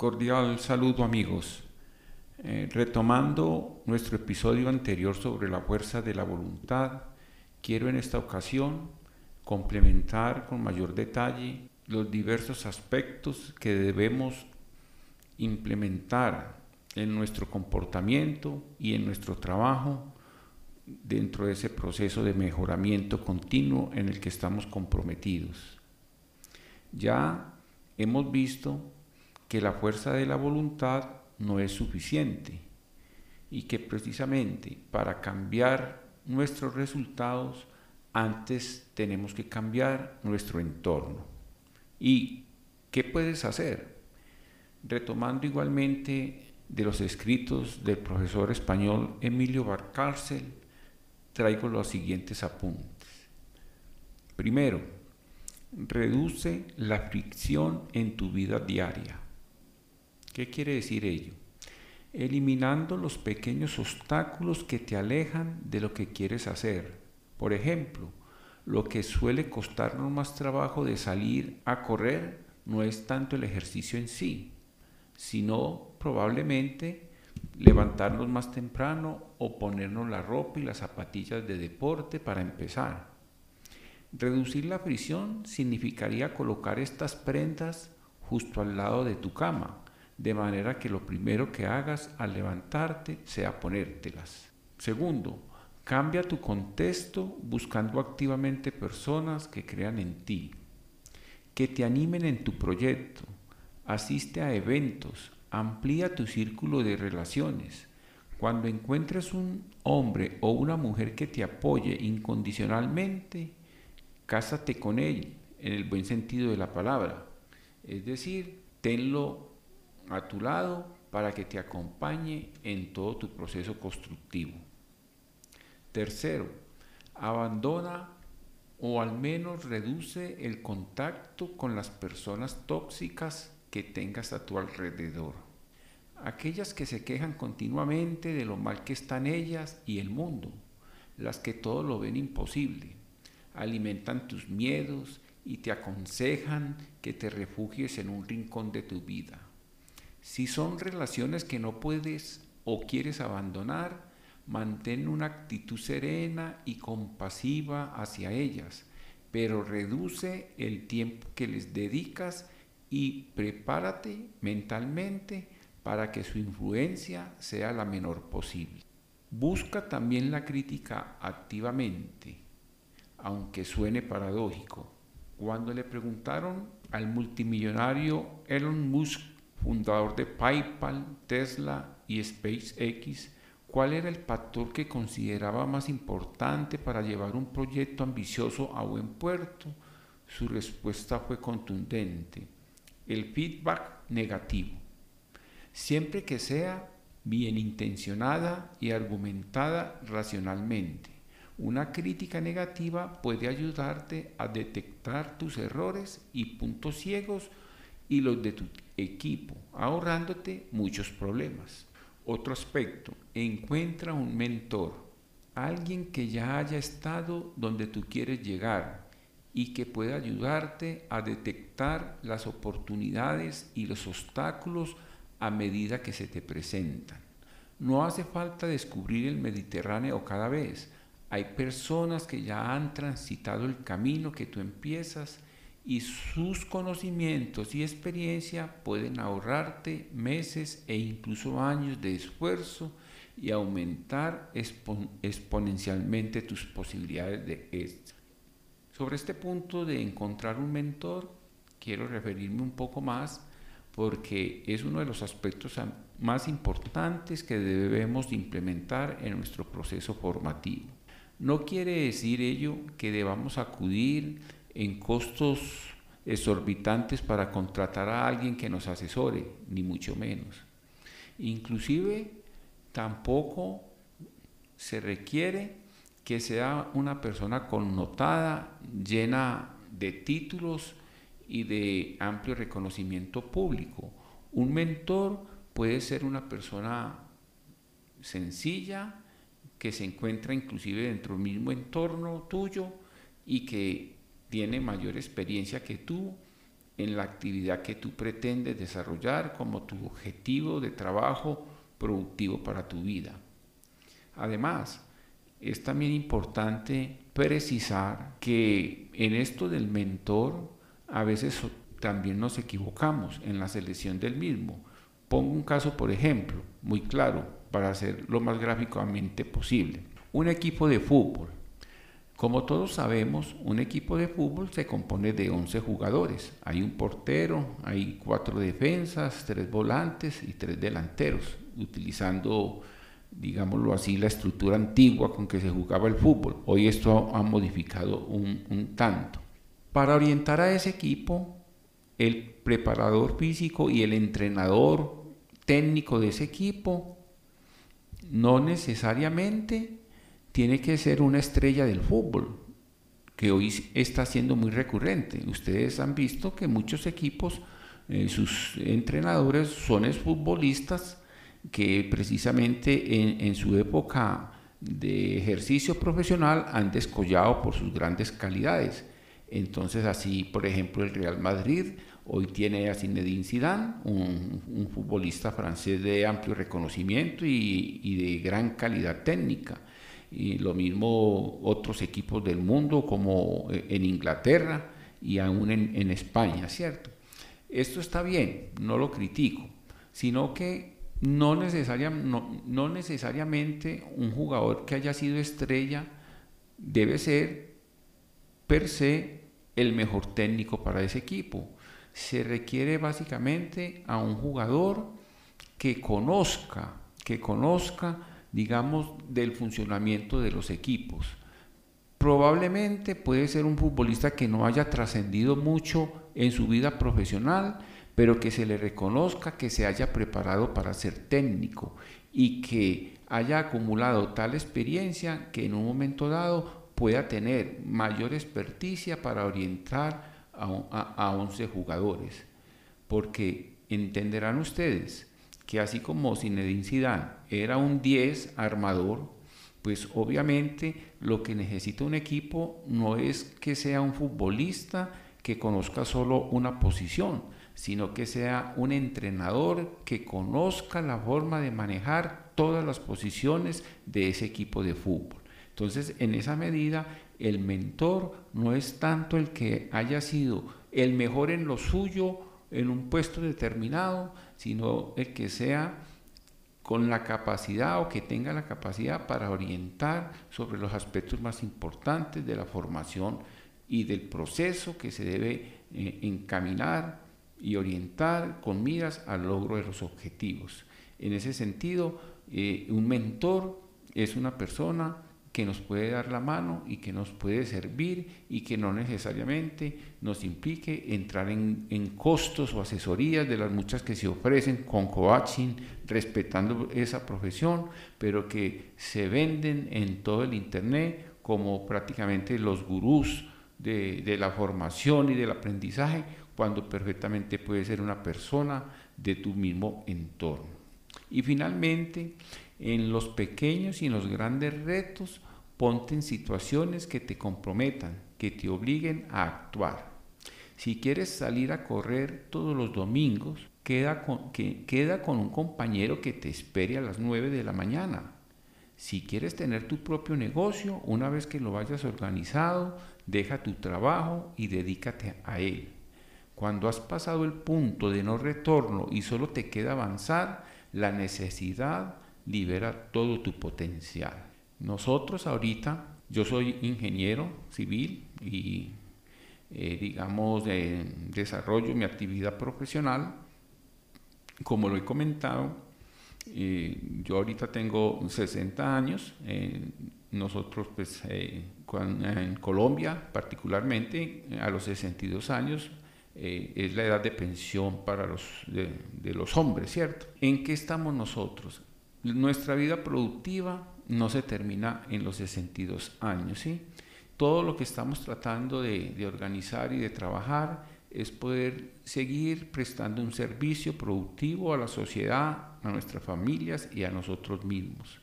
Cordial saludo amigos. Eh, retomando nuestro episodio anterior sobre la fuerza de la voluntad, quiero en esta ocasión complementar con mayor detalle los diversos aspectos que debemos implementar en nuestro comportamiento y en nuestro trabajo dentro de ese proceso de mejoramiento continuo en el que estamos comprometidos. Ya hemos visto que la fuerza de la voluntad no es suficiente y que precisamente para cambiar nuestros resultados antes tenemos que cambiar nuestro entorno. ¿Y qué puedes hacer? Retomando igualmente de los escritos del profesor español Emilio Barcárcel, traigo los siguientes apuntes. Primero, reduce la fricción en tu vida diaria. ¿Qué quiere decir ello? Eliminando los pequeños obstáculos que te alejan de lo que quieres hacer. Por ejemplo, lo que suele costarnos más trabajo de salir a correr no es tanto el ejercicio en sí, sino probablemente levantarnos más temprano o ponernos la ropa y las zapatillas de deporte para empezar. Reducir la fricción significaría colocar estas prendas justo al lado de tu cama, de manera que lo primero que hagas al levantarte sea ponértelas. Segundo, cambia tu contexto buscando activamente personas que crean en ti, que te animen en tu proyecto, asiste a eventos, amplía tu círculo de relaciones. Cuando encuentres un hombre o una mujer que te apoye incondicionalmente, cásate con él en el buen sentido de la palabra. Es decir, tenlo a tu lado para que te acompañe en todo tu proceso constructivo. Tercero, abandona o al menos reduce el contacto con las personas tóxicas que tengas a tu alrededor. Aquellas que se quejan continuamente de lo mal que están ellas y el mundo, las que todo lo ven imposible, alimentan tus miedos y te aconsejan que te refugies en un rincón de tu vida. Si son relaciones que no puedes o quieres abandonar, mantén una actitud serena y compasiva hacia ellas, pero reduce el tiempo que les dedicas y prepárate mentalmente para que su influencia sea la menor posible. Busca también la crítica activamente, aunque suene paradójico. Cuando le preguntaron al multimillonario Elon Musk, fundador de PayPal, Tesla y SpaceX, cuál era el factor que consideraba más importante para llevar un proyecto ambicioso a buen puerto, su respuesta fue contundente el feedback negativo, siempre que sea bien intencionada y argumentada racionalmente. Una crítica negativa puede ayudarte a detectar tus errores y puntos ciegos y los de tu equipo, ahorrándote muchos problemas. Otro aspecto, encuentra un mentor, alguien que ya haya estado donde tú quieres llegar y que pueda ayudarte a detectar las oportunidades y los obstáculos a medida que se te presentan. No hace falta descubrir el Mediterráneo cada vez. Hay personas que ya han transitado el camino que tú empiezas y sus conocimientos y experiencia pueden ahorrarte meses e incluso años de esfuerzo y aumentar exponencialmente tus posibilidades de éxito. Sobre este punto de encontrar un mentor, quiero referirme un poco más porque es uno de los aspectos más importantes que debemos implementar en nuestro proceso formativo. No quiere decir ello que debamos acudir en costos exorbitantes para contratar a alguien que nos asesore, ni mucho menos. Inclusive tampoco se requiere que sea una persona connotada, llena de títulos y de amplio reconocimiento público. Un mentor puede ser una persona sencilla, que se encuentra inclusive dentro del mismo entorno tuyo y que tiene mayor experiencia que tú en la actividad que tú pretendes desarrollar como tu objetivo de trabajo productivo para tu vida. Además, es también importante precisar que en esto del mentor a veces también nos equivocamos en la selección del mismo. Pongo un caso, por ejemplo, muy claro, para hacer lo más gráficamente posible. Un equipo de fútbol. Como todos sabemos, un equipo de fútbol se compone de 11 jugadores. Hay un portero, hay cuatro defensas, tres volantes y tres delanteros, utilizando, digámoslo así, la estructura antigua con que se jugaba el fútbol. Hoy esto ha modificado un, un tanto. Para orientar a ese equipo, el preparador físico y el entrenador técnico de ese equipo no necesariamente tiene que ser una estrella del fútbol, que hoy está siendo muy recurrente. Ustedes han visto que muchos equipos, eh, sus entrenadores son futbolistas que precisamente en, en, su época de ejercicio profesional han descollado por sus grandes calidades. Entonces así, por ejemplo, el Real Madrid Hoy tiene a Zinedine Zidane, un, futbolista francés de amplio reconocimiento y, de gran calidad técnica. Y lo mismo otros equipos del mundo como eh, en Inglaterra y aún en, España, ¿cierto? Esto está bien, no lo critico, sino que no, no necesariamente un jugador que haya sido estrella debe ser per se el mejor técnico para ese equipo se requiere básicamente a un jugador que conozca, que conozca, digamos, del funcionamiento de los equipos. Probablemente puede ser un futbolista que no haya trascendido mucho en su vida profesional, pero que se le reconozca que se haya preparado para ser técnico y que haya acumulado tal experiencia que en un momento dado pueda tener mayor experticia para orientar a, 11 jugadores, porque entenderán ustedes que así como Zinedine Zidane era un 10 armador, pues obviamente lo que necesita un equipo no es que sea un futbolista que conozca solo una posición, sino que sea un entrenador que conozca la forma de manejar todas las posiciones de ese equipo de fútbol. Entonces, en esa medida, el mentor no es tanto el que haya sido el mejor en lo suyo, en un puesto determinado, sino el que sea con la capacidad o que tenga la capacidad para orientar sobre los aspectos más importantes de la formación y del proceso que se debe eh, encaminar y orientar con miras al logro de los objetivos. En ese sentido, eh, un mentor es una persona que nos puede dar la mano y que nos puede servir y que no necesariamente nos implique entrar en, costos o asesorías de las muchas que se ofrecen con coaching, respetando esa profesión, pero que se venden en todo el Internet como prácticamente los gurús de, de la formación y del aprendizaje, cuando perfectamente puede ser una persona de tu mismo entorno. Y finalmente, en los pequeños y en los grandes retos, ponte en situaciones que te comprometan, que te obliguen a actuar. Si quieres salir a correr todos los domingos, queda con, que, queda con un compañero que te espere a las 9 de la mañana. Si quieres tener tu propio negocio, una vez que lo hayas organizado, deja tu trabajo y dedícate a él. Cuando has pasado el punto de no retorno y solo te queda avanzar, la necesidad libera todo tu potencial. Nosotros ahorita, yo soy ingeniero civil y eh, digamos desarrollo mi actividad profesional. Como lo he comentado, eh, yo ahorita tengo 60 años. nosotros, pues, eh, en Colombia, particularmente, a los 62 años, eh, es la edad de pensión para los, de, los hombres, ¿cierto? ¿En qué estamos nosotros? Nuestra vida productiva no se termina en los 62 años, ¿sí? Todo lo que estamos tratando de, de organizar y de trabajar es poder seguir prestando un servicio productivo a la sociedad, a nuestras familias y a nosotros mismos.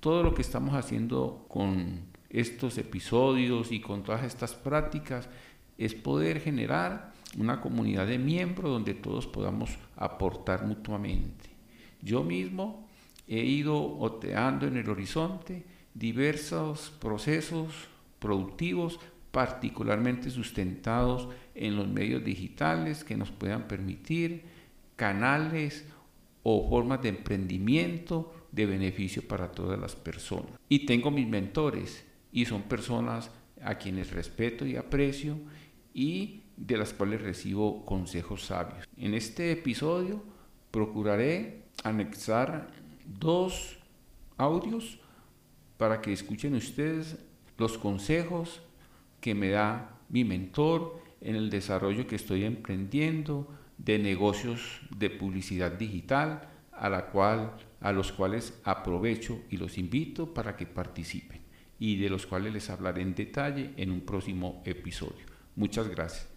Todo lo que estamos haciendo con estos episodios y con todas estas prácticas es poder generar una comunidad de miembros donde todos podamos aportar mutuamente. Yo mismo he ido oteando en el horizonte diversos procesos productivos particularmente sustentados en los medios digitales que nos puedan permitir canales o formas de emprendimiento de beneficio para todas las personas. Y tengo mis mentores y son personas a quienes respeto y aprecio y de las cuales recibo consejos sabios. En este episodio procuraré anexar dos audios para que escuchen ustedes los consejos que me da mi mentor en el desarrollo que estoy emprendiendo de negocios de publicidad digital a la cual a los cuales aprovecho y los invito para que participen y de los cuales les hablaré en detalle en un próximo episodio. Muchas gracias.